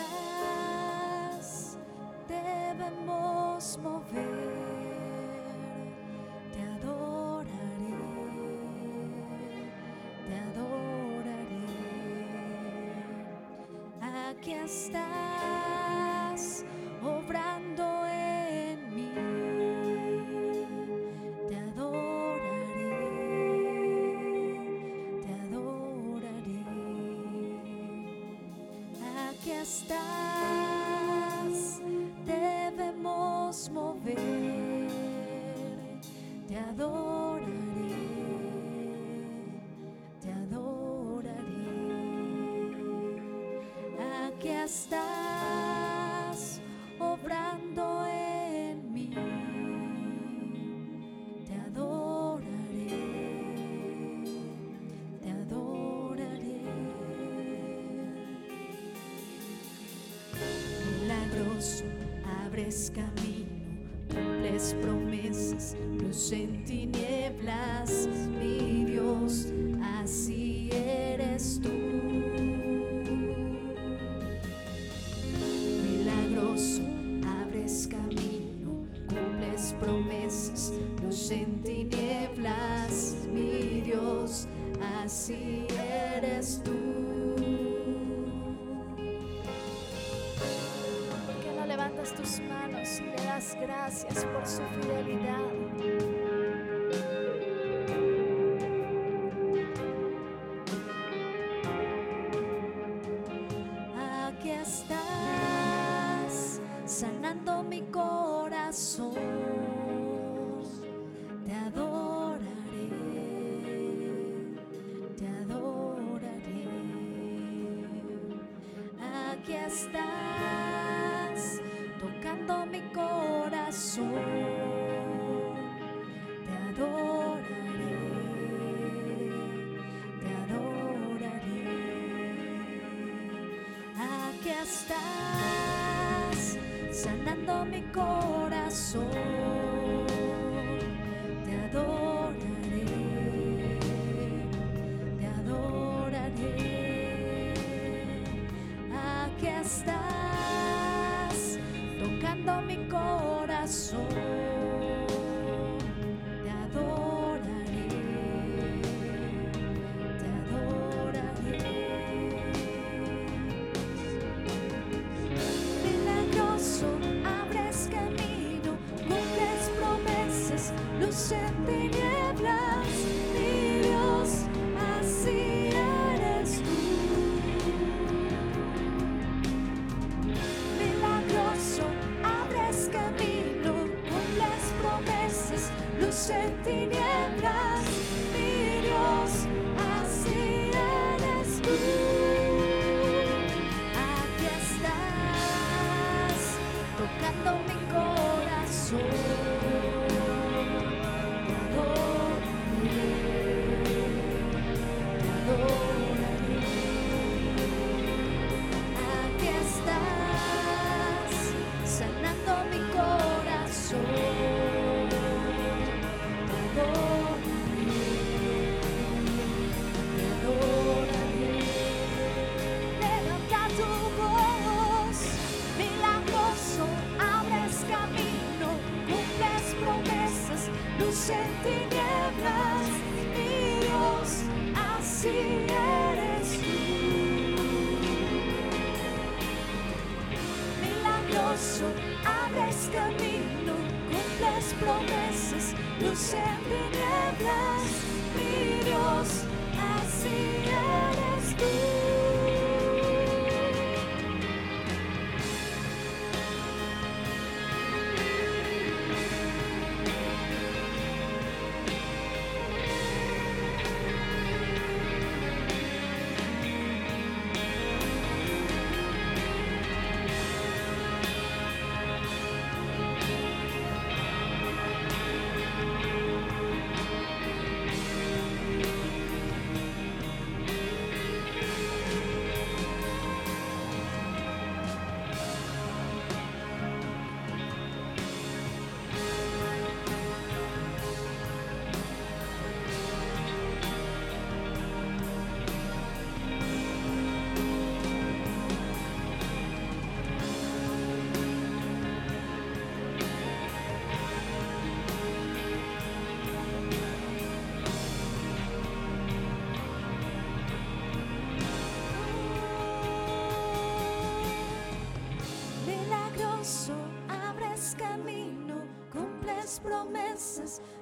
estás, debemos mover. Te adoraré, te adoraré. Aquí estás. estás, debemos mover. Te adoraré, te adoraré. Aquí estás. gracias por su estás sanando mi corazón. Te adoraré, te adoraré. Aquí estás tocando mi corazón.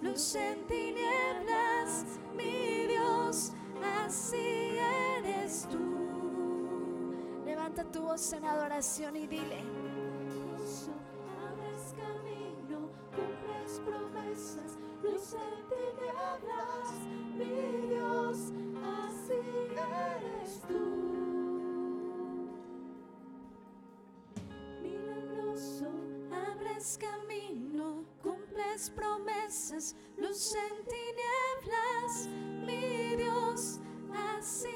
luz en tinieblas, mi Dios, así eres tú. Levanta tu voz en adoración y dile. Promesas, luz en tinieblas, mi Dios, así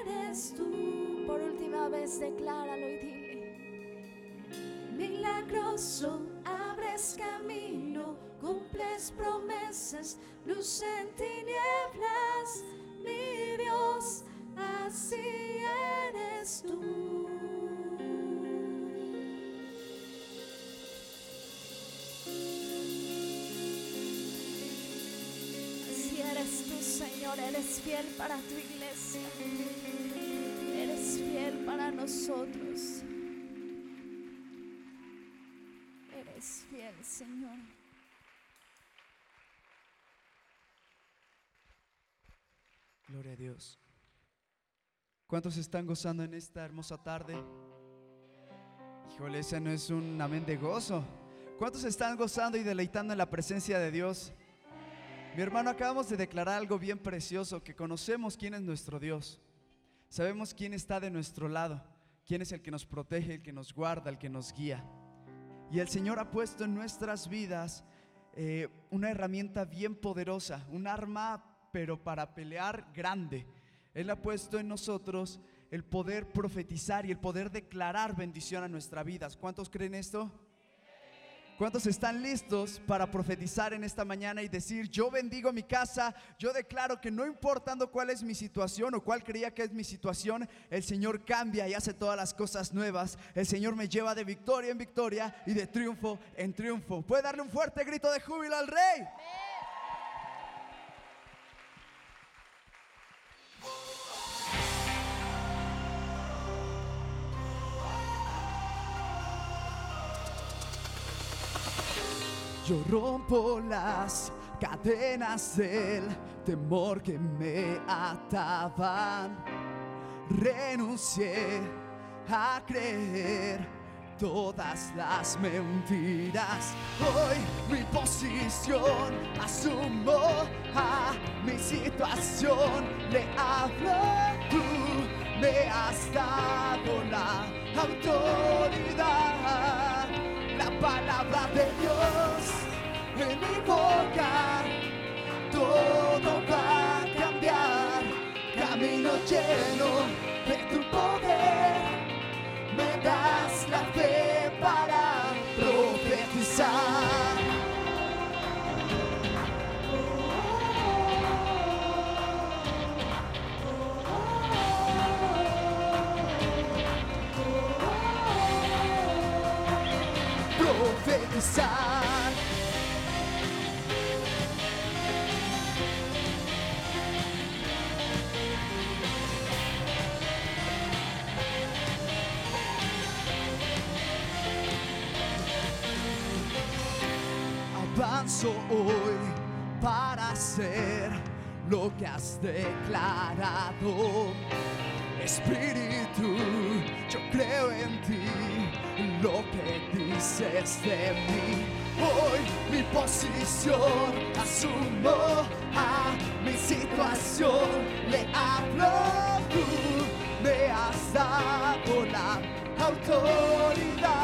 eres tú. Por última vez, decláralo y dile. Milagroso, abres camino, cumples promesas, luz en tinieblas, mi Dios, así eres tú. Eres fiel para tu iglesia. Eres fiel para nosotros. Eres fiel, Señor. Gloria a Dios. ¿Cuántos están gozando en esta hermosa tarde? Híjole, ese no es un amén de gozo. ¿Cuántos están gozando y deleitando en la presencia de Dios? Mi hermano, acabamos de declarar algo bien precioso, que conocemos quién es nuestro Dios. Sabemos quién está de nuestro lado, quién es el que nos protege, el que nos guarda, el que nos guía. Y el Señor ha puesto en nuestras vidas eh, una herramienta bien poderosa, un arma pero para pelear grande. Él ha puesto en nosotros el poder profetizar y el poder declarar bendición a nuestras vidas. ¿Cuántos creen esto? ¿Cuántos están listos para profetizar en esta mañana y decir, yo bendigo mi casa, yo declaro que no importando cuál es mi situación o cuál creía que es mi situación, el Señor cambia y hace todas las cosas nuevas. El Señor me lleva de victoria en victoria y de triunfo en triunfo. ¿Puede darle un fuerte grito de júbilo al Rey? Rompo las cadenas del temor que me ataban. Renuncié a creer todas las mentiras. Hoy mi posición asumo a mi situación. Le hablo, tú me has dado la autoridad la palabra de Dios en mi boca. Todo va a cambiar, camino lleno de tu poder. Me das la fe Hoy para hacer lo que has declarado. Espíritu, yo creo en ti, lo que dices de mí. Hoy mi posición asumo a mi situación, le hablo tú, me has dado la autoridad,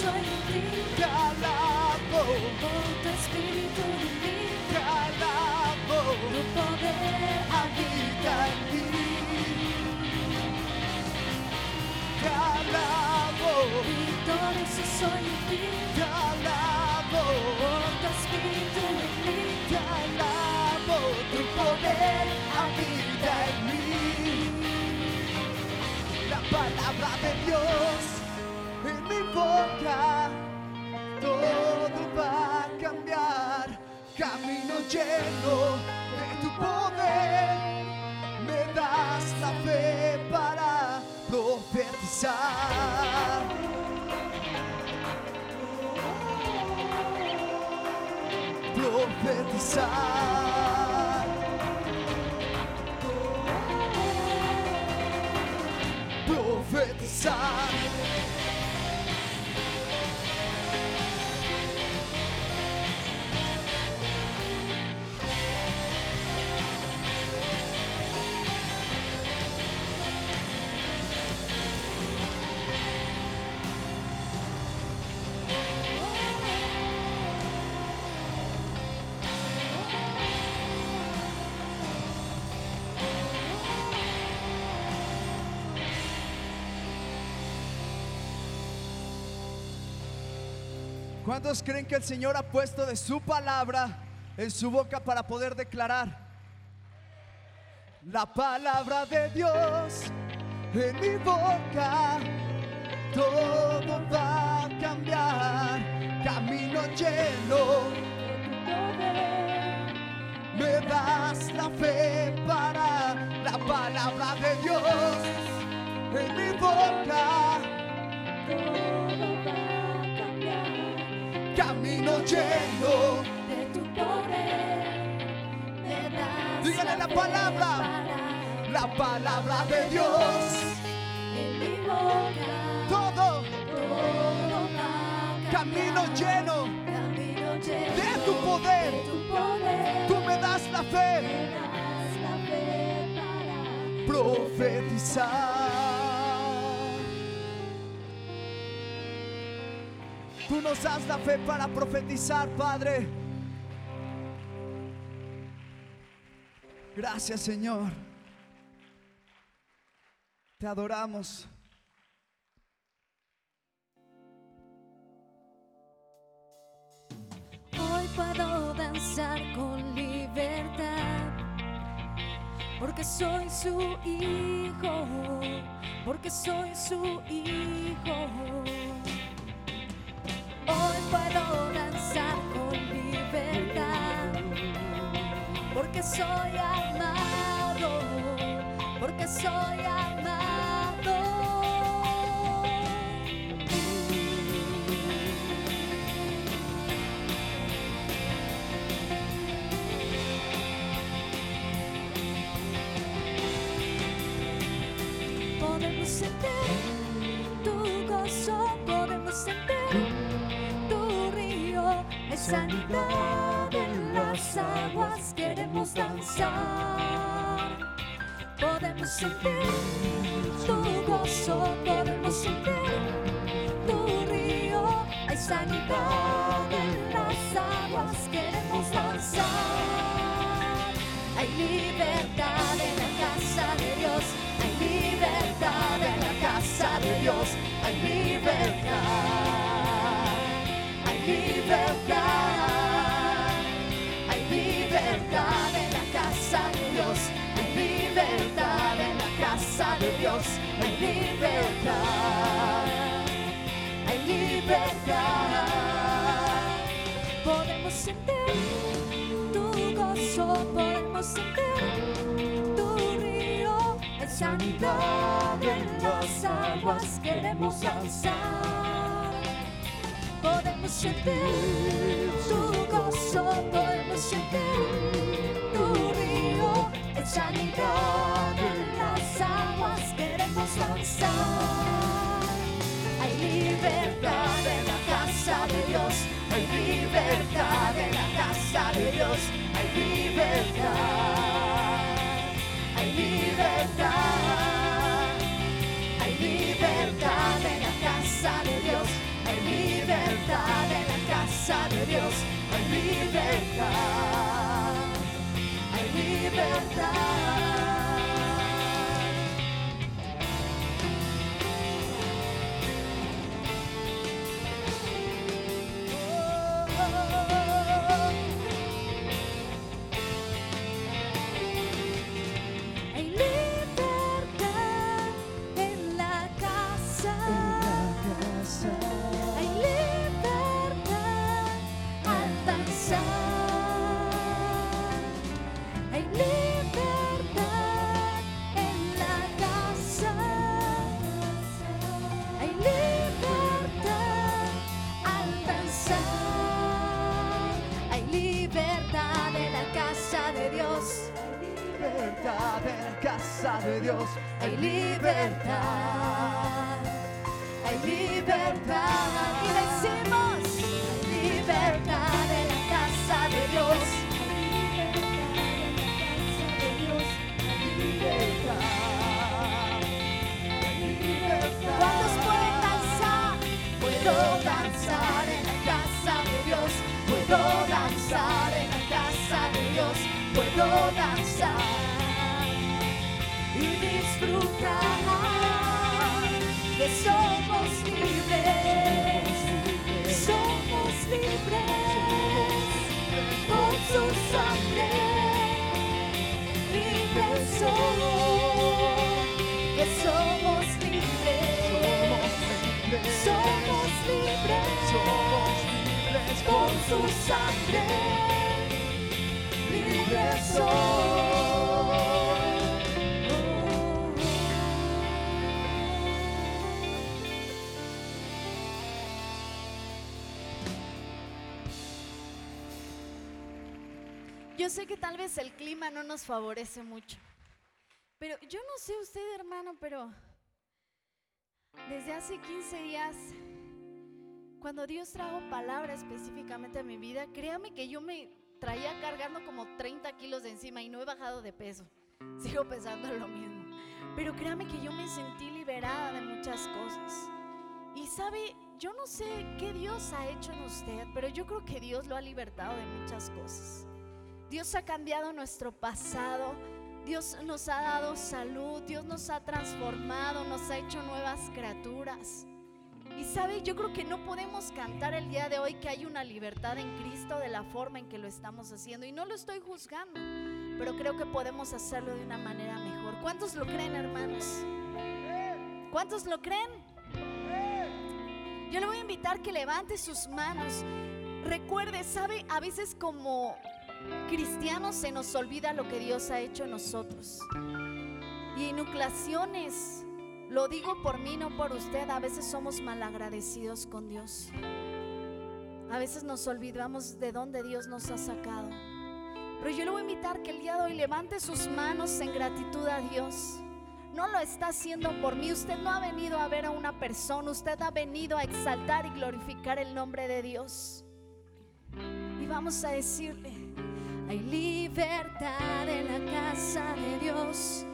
soy ti, te alabo, por tu espíritu en mí, te tu poder habita en mí. Te alabo, eso soy en ti, te alabo, por tu espíritu en mí, te alabo, tu poder habita en mí. La palabra de Dios boca, todo va a cambiar. Camino lleno de tu poder, me das la fe para profetizar. Profetizar. Profetizar. ¿Cuántos creen que el Señor ha puesto de su palabra en su boca para poder declarar? La palabra de Dios en mi boca, todo va a cambiar. Camino lleno, me das la fe para la palabra de Dios en mi boca. Camino lleno. de tu poder. Me das Dígale la palabra. La palabra de Dios, en mi boca. todo Todo va a camino cambiar. lleno Camino lleno de tu poder. de tu poder. Tú me das la fe, Me das la fe para profetizar. Tú nos das la fe para profetizar, Padre. Gracias, Señor. Te adoramos. Hoy puedo danzar con libertad, porque soy su hijo, porque soy su hijo. Puedo danzar con libertad, porque soy amado, porque soy amado. Sanidad en las aguas, queremos danzar. Podemos sentir tu gozo, podemos sentir tu río, hay sanidad en las aguas, queremos danzar. Hay libertad sentir tu río, hay sanidad en las aguas, queremos danzar. Podemos sentir tu gozo, podemos sentir tu río, hay sanidad en las aguas, queremos danzar. Hay libertad en la casa de Dios. Hay libertad en la casa de Dios. Hay libertad. Hay libertad. Libertad en la casa de Dios. Hay libertad, hay libertad. Somos libres, somos libres por su sangre, libres somos, libres, somos libres por su sangre, libres. Yo sé que tal vez el clima no nos favorece mucho, pero yo no sé usted, hermano, pero desde hace 15 días, cuando Dios trajo palabra específicamente a mi vida, créame que yo me traía cargando como 30 kilos de encima y no he bajado de peso. Sigo pesando lo mismo. Pero créame que yo me sentí liberada de muchas cosas. Y sabe, yo no sé qué Dios ha hecho en usted, pero yo creo que Dios lo ha libertado de muchas cosas. Dios ha cambiado nuestro pasado. Dios nos ha dado salud. Dios nos ha transformado. Nos ha hecho nuevas criaturas. Y sabe, yo creo que no podemos cantar el día de hoy que hay una libertad en Cristo de la forma en que lo estamos haciendo. Y no lo estoy juzgando, pero creo que podemos hacerlo de una manera mejor. ¿Cuántos lo creen, hermanos? ¿Cuántos lo creen? Yo le voy a invitar que levante sus manos. Recuerde, sabe, a veces como cristianos se nos olvida lo que Dios ha hecho en nosotros. Y en ocasiones, lo digo por mí, no por usted, a veces somos malagradecidos con Dios. A veces nos olvidamos de dónde Dios nos ha sacado. Pero yo le voy a invitar que el día de hoy levante sus manos en gratitud a Dios. No lo está haciendo por mí. Usted no ha venido a ver a una persona. Usted ha venido a exaltar y glorificar el nombre de Dios. Y vamos a decirle, hay libertad en la casa de Dios.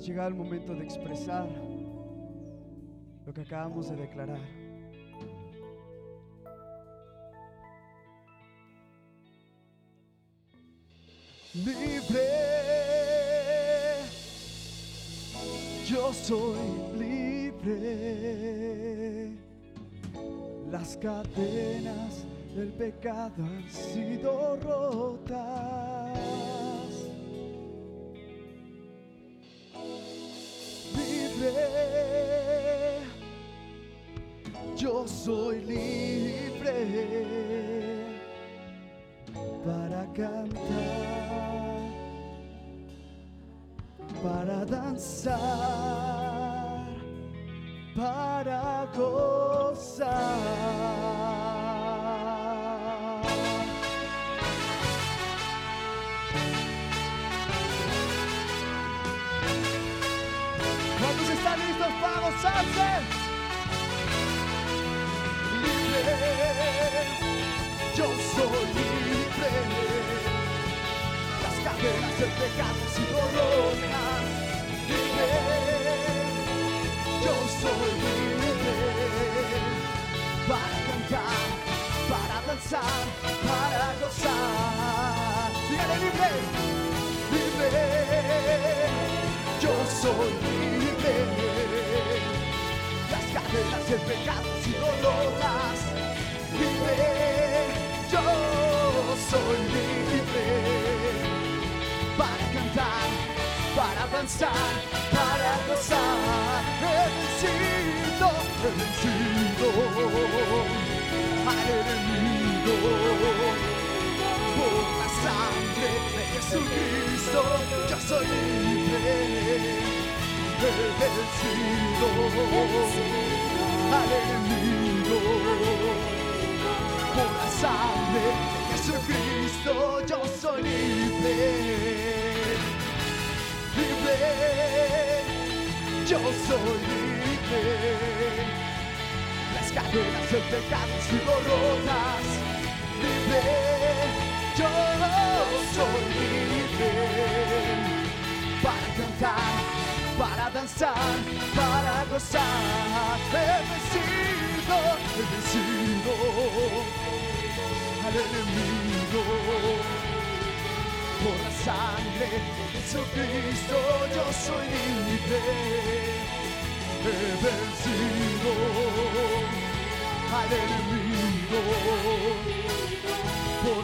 Llegado el momento de expresar lo que acabamos de declarar. Libre, yo soy libre. Las cadenas del pecado han sido rotas. Soy libre Yo soy libre. Las cadenas del pecado han sido rotas. Libre, yo soy libre. Para cantar, para danzar, para gozar. He vencido, he vencido al enemigo por sangre de Jesucristo, yo soy libre, he vencido al enemigo. Por la sangre de Jesucristo, yo soy libre, libre, yo soy libre. Las cadenas del pecado han sido libre, yo soy libre para cantar, para danzar, para gozar. He vencido, he vencido al enemigo por la sangre de Jesucristo. Yo soy libre, he vencido al enemigo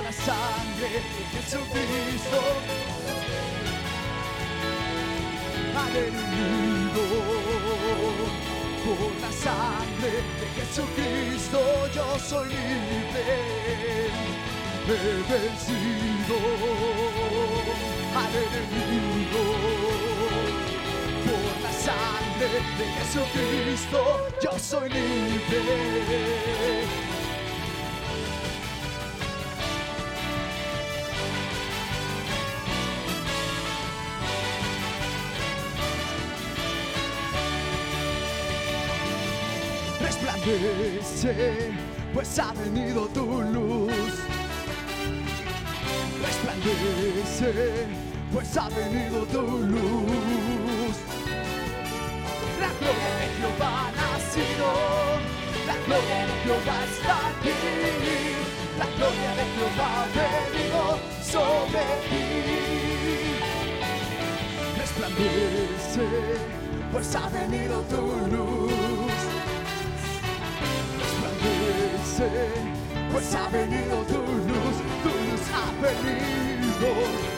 la sangre de Jesucristo. Al enemigo por la sangre de Jesucristo yo soy libre. He vencido al enemigo por la sangre de Jesucristo yo soy libre. Resplandece, pues ha venido tu luz. Resplandece, pues ha venido tu luz. La gloria de Jehová ha nacido, la gloria de Jehová está aquí. La gloria de Jehová ha venido sobre ti. Resplandece, pues ha venido tu luz pues ha venido tu luz, tu luz ha venido,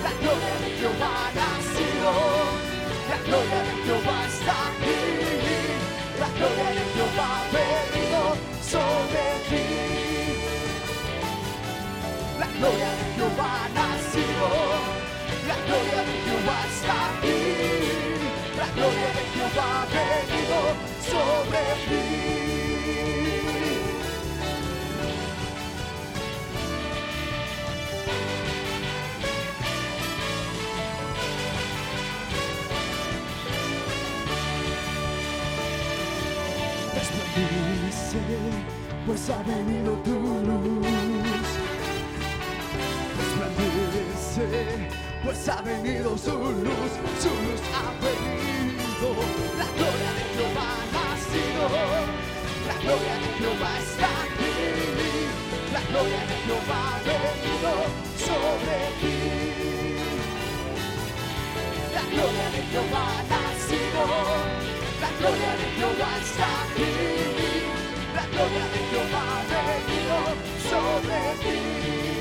la gloria de Jehová ha nacido, la gloria de Jehová está aquí, la gloria de Jehová ha venido sobre ti, la gloria de Jehová ha nacido, la gloria de Jehová está aquí, la gloria de Jehová ha venido sobre ti. Pues ha venido tu luz. Resplandece, pues ha venido su luz, su luz ha venido. la gloria de Jehová ha nacido, la gloria de Jehová está aquí, la gloria de Jehová ha venido sobre ti. La gloria de Jehová ha nacido, la gloria de Jehová está aquí, gloria de Jehová ha venido sobre ti.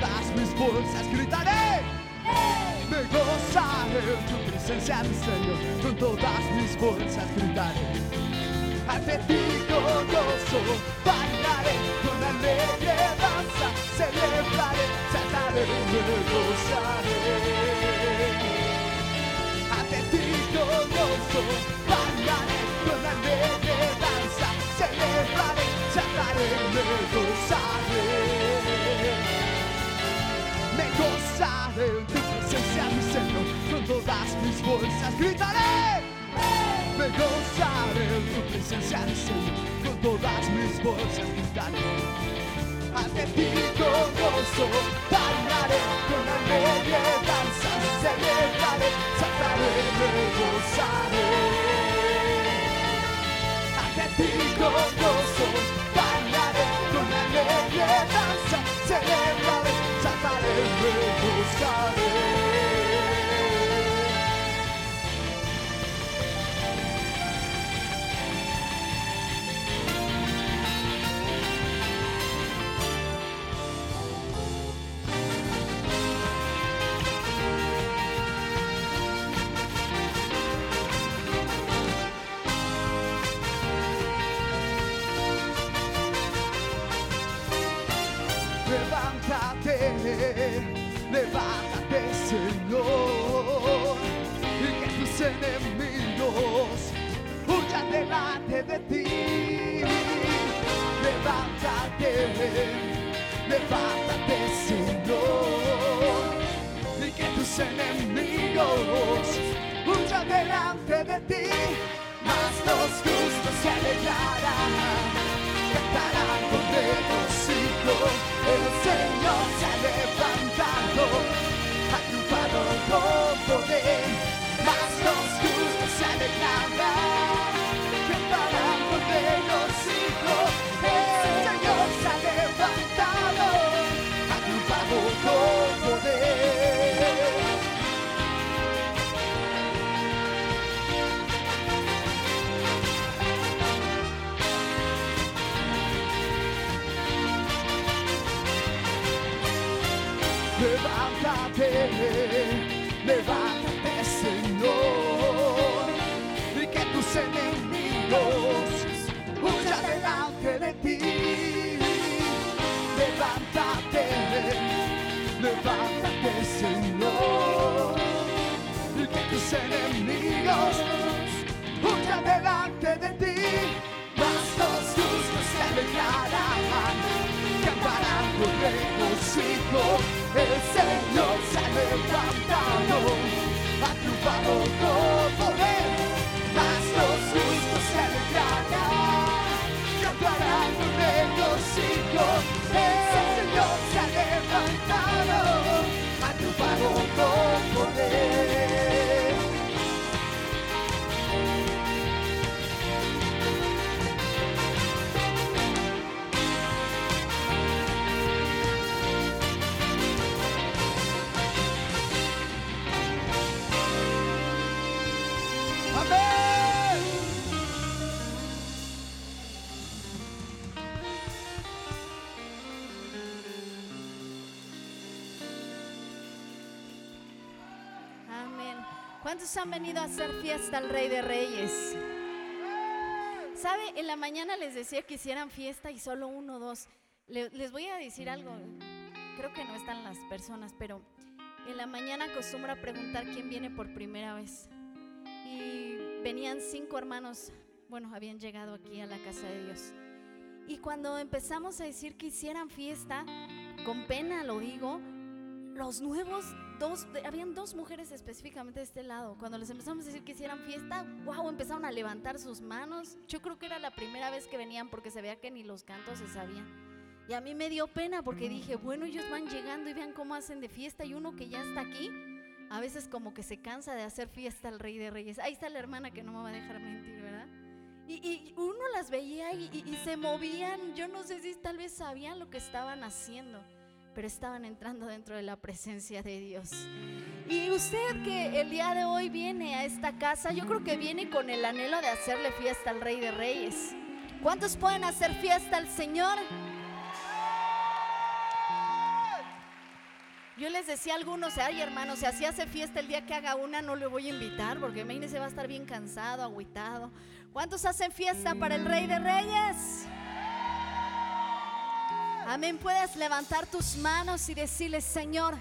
Todas mis fuerzas gritaré. Me gozaré en tu presencia, mi Señor, con todas mis fuerzas gritaré. Ante ti con gozo, gritaré. Me gozaré en tu presencia, Señor, con todas mis fuerzas gritaré. Ante ti con gozo, bailaré con alegre danza, celebraré, saltaré, me gozaré. Ante ti con gozo, bailaré con alegre danza, celebraré, saltaré, me gozaré. ¿Cuántos han venido a hacer fiesta al Rey de Reyes? ¿Sabe? En la mañana les decía que hicieran fiesta y solo uno o dos. Le- les voy a decir algo. Creo que no están las personas, pero en la mañana acostumbro a preguntar quién viene por primera vez. Y venían cinco hermanos, bueno, habían llegado aquí a la casa de Dios. Y cuando empezamos a decir que hicieran fiesta, con pena lo digo, los nuevos, dos, habían dos mujeres específicamente de este lado. Cuando les empezamos a decir que hicieran fiesta, wow, empezaron a levantar sus manos. Yo creo que era la primera vez que venían porque se veía que ni los cantos se sabían. Y a mí me dio pena porque dije, bueno, ellos van llegando y vean cómo hacen de fiesta y uno que ya está aquí, a veces como que se cansa de hacer fiesta al Rey de Reyes. Ahí está la hermana que no me va a dejar mentir, ¿verdad? Y, y uno las veía y, y- y se movían, yo no sé si tal vez sabían lo que estaban haciendo, pero estaban entrando dentro de la presencia de Dios. Y usted que el día de hoy viene a esta casa, yo creo que viene con el anhelo de hacerle fiesta al Rey de Reyes. ¿Cuántos pueden hacer fiesta al Señor? Yo les decía a algunos, ay hermanos, si así hace fiesta el día que haga una, no le voy a invitar, porque imagínense va a estar bien cansado, agüitado. ¿Cuántos hacen fiesta para el Rey de Reyes? Amén, puedes levantar tus manos y decirle, Señor,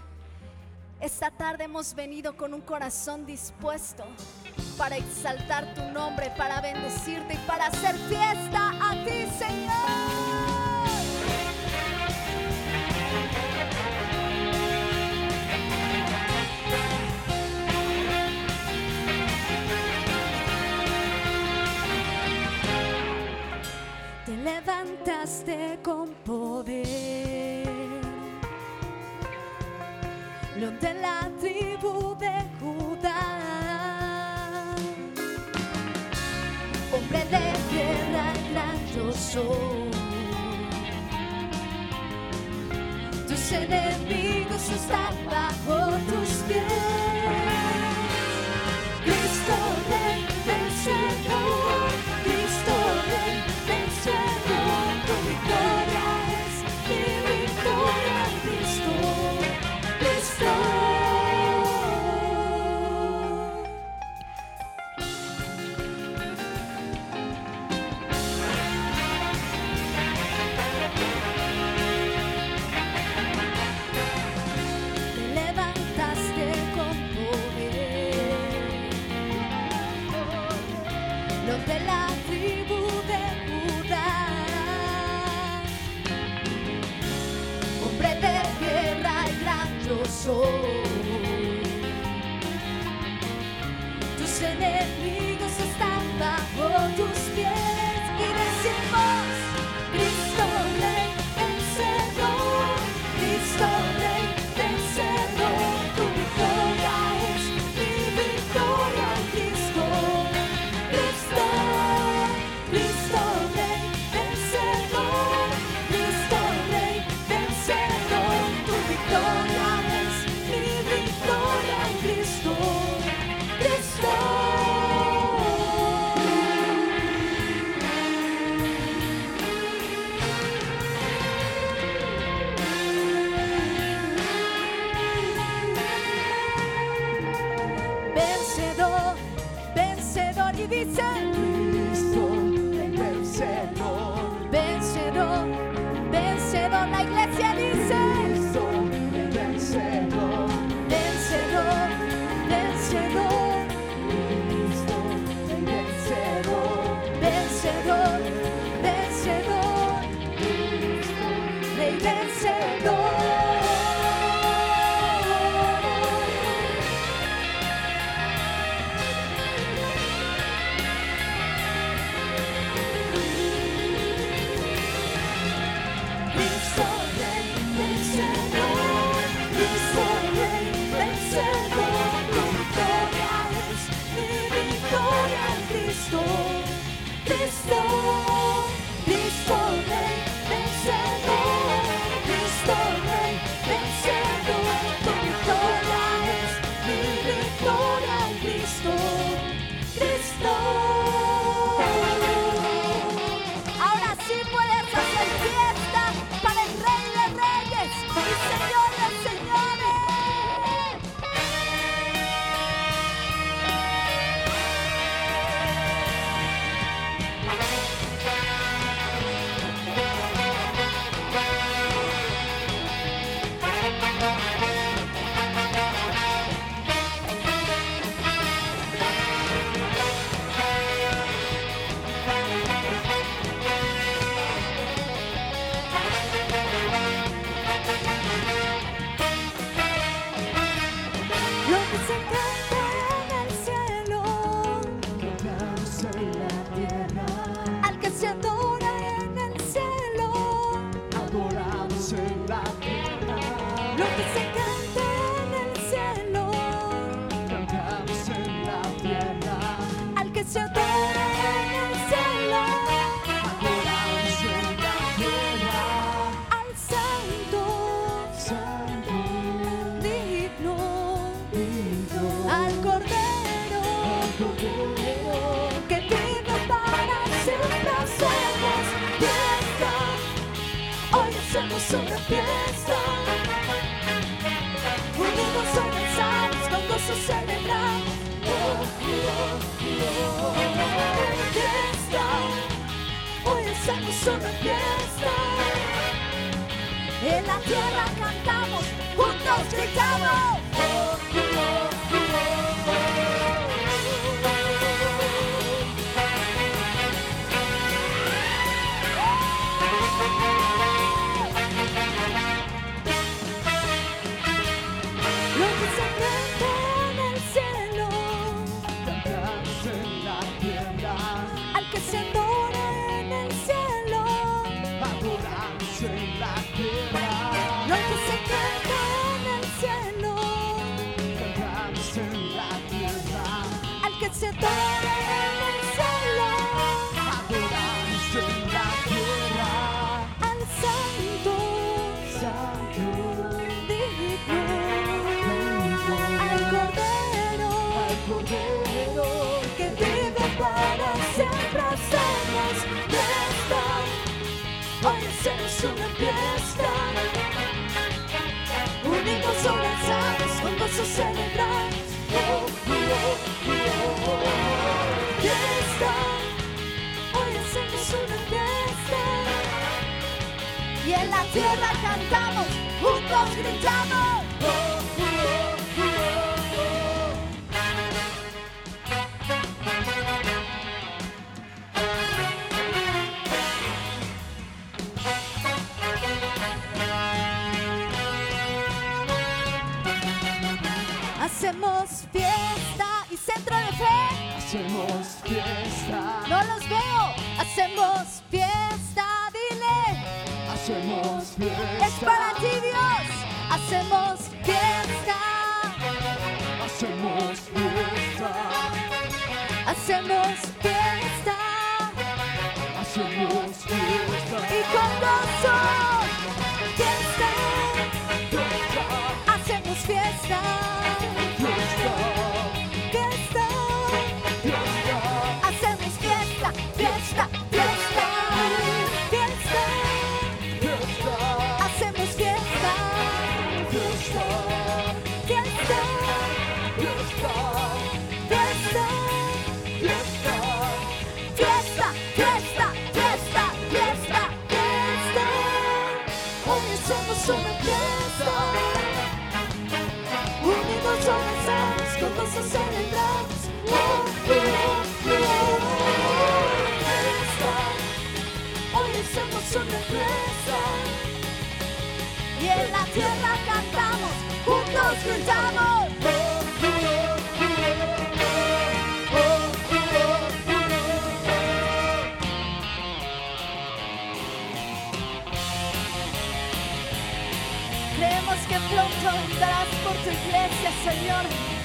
esta tarde hemos venido con un corazón dispuesto para exaltar tu nombre, para bendecirte y para hacer fiesta a ti, Señor. Levantaste con poder. León de la tribu de Judá. Hombre de guerra, gran yo soy. Tus enemigos están bajo tus pies. Soy. Tierra cantamos, juntos gritamos. Creemos que pronto estarás por tu iglesia, Señor.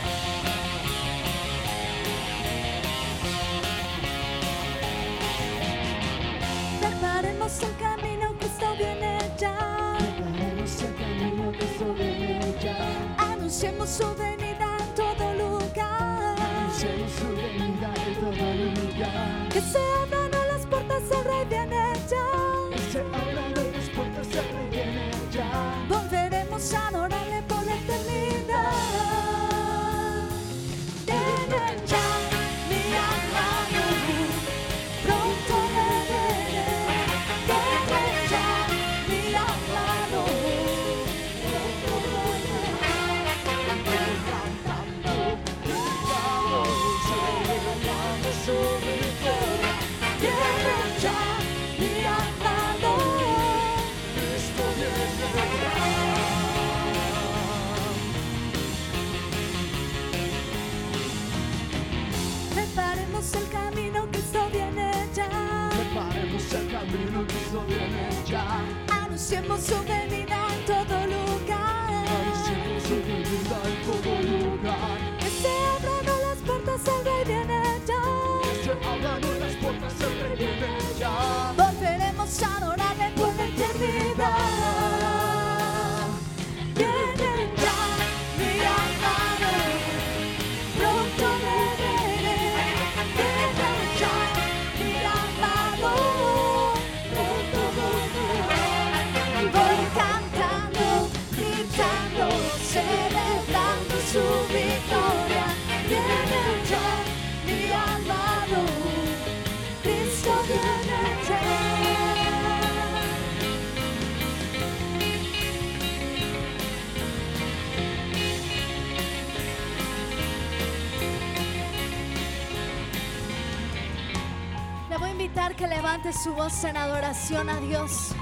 que levante su voz en adoración a Dios.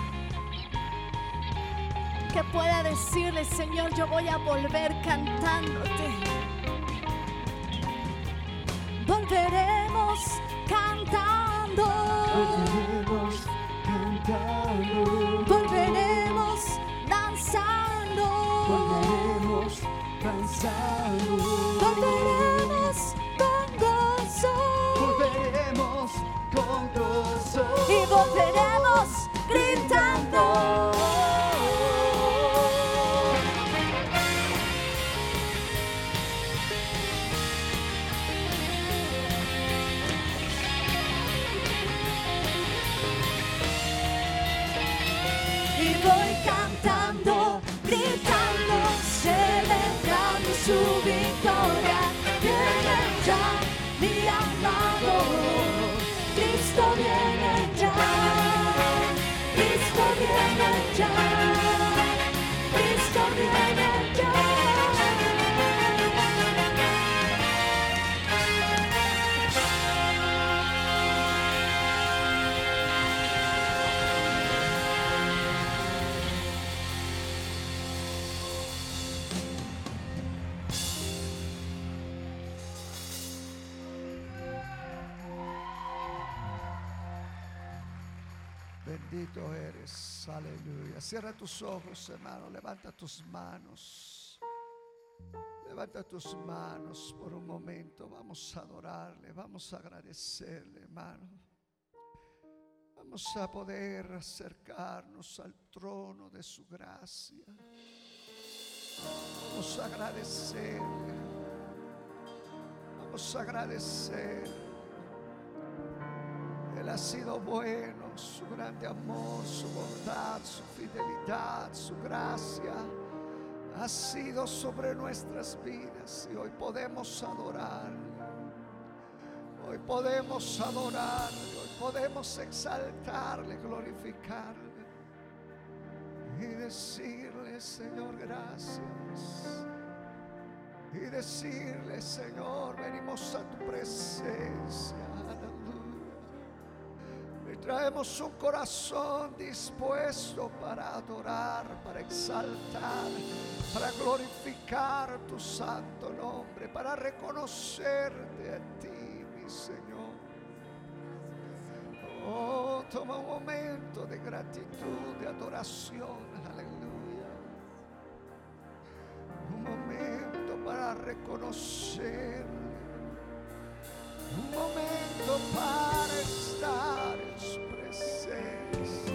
Que pueda decirle, Señor, yo voy a volver cantándote. Volveremos cantando. Volveremos cantando. Volveremos danzando. Volveremos danzando. Volveremos y vos Bendito eres, aleluya. Cierra tus ojos, hermano, levanta tus manos. Levanta tus manos por un momento. Vamos a adorarle, vamos a agradecerle, hermano. Vamos a poder acercarnos al trono de su gracia. Vamos a agradecerle. Vamos a agradecer. Él ha sido bueno, su grande amor, su bondad, su fidelidad, su gracia ha sido sobre nuestras vidas y hoy podemos adorar. Hoy podemos adorarle, hoy podemos exaltarle, glorificarle y decirle, Señor, gracias. Y decirle, Señor, venimos a tu presencia. Traemos un corazón dispuesto para adorar, para exaltar, para glorificar tu santo nombre, para reconocerte a ti, mi Señor. Oh, toma un momento de gratitud, de adoración. Aleluya. Un momento para reconocerle. Un momento para estar en su presencia.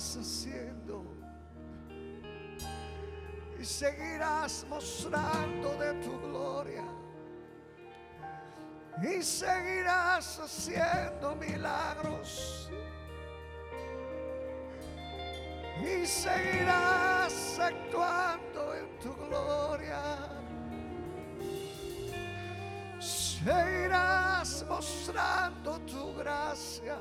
seguirás haciendo y seguirás mostrando de tu gloria y seguirás haciendo milagros y seguirás actuando en tu gloria. Seguirás mostrando tu gracia.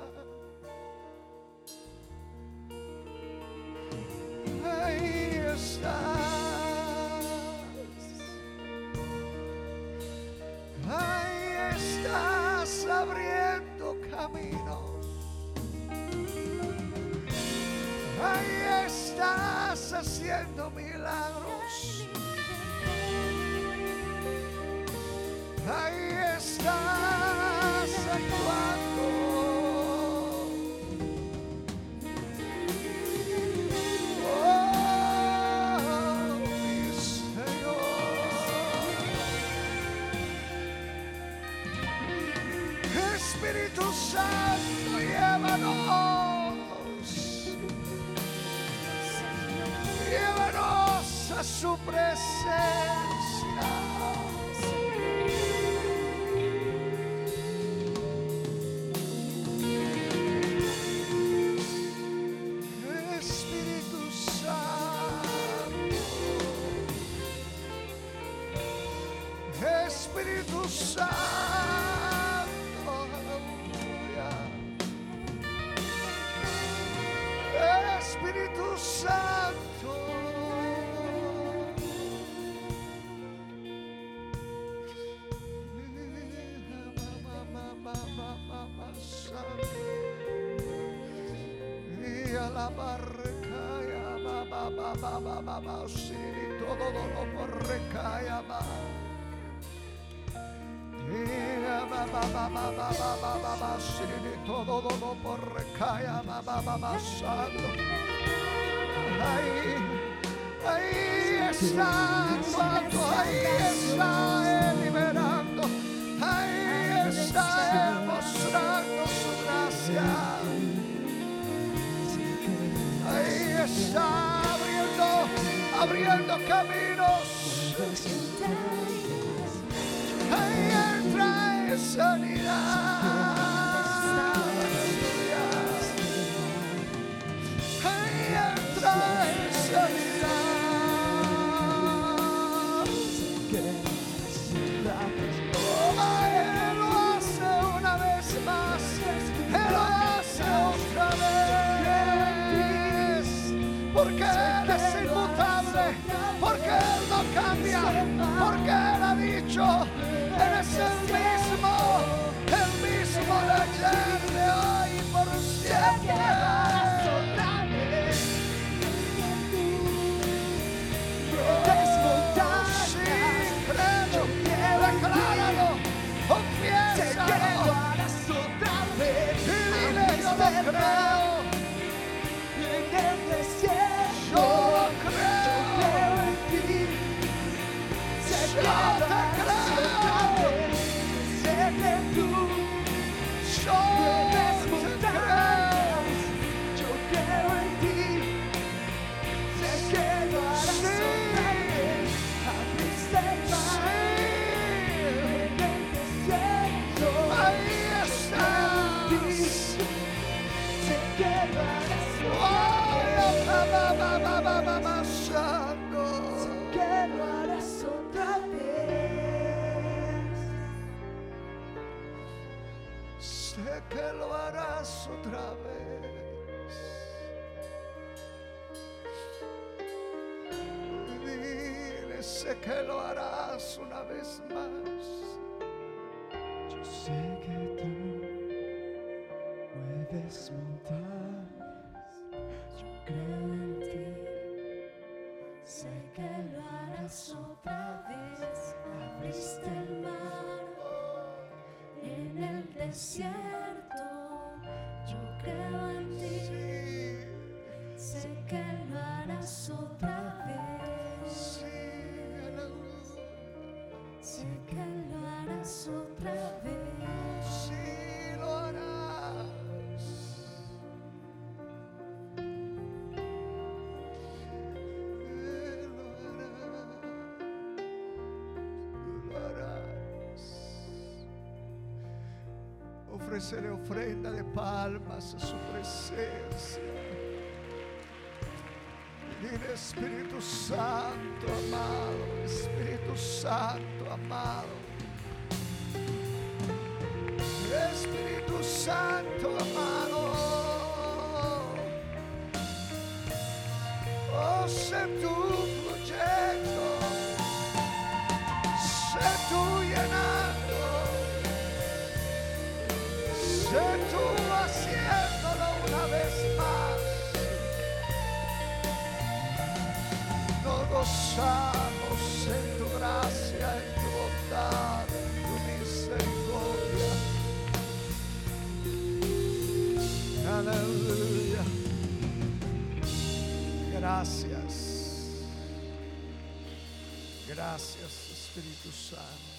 Y todo dolor recae todo dolor recae Ahí, ahí está cuando ahí está él liberando, ahí está él mostrando su gracia. abriendo caminos. Ahí entra sanidad. 好 que lo harás otra vez. Dile, sé que lo harás una vez más. Yo sé que Ofreceré ofrenda de palmas a su presencia. Dile Espíritu Santo amado, Espíritu Santo amado. Espíritu Santo amado. Oh, sé Gracias.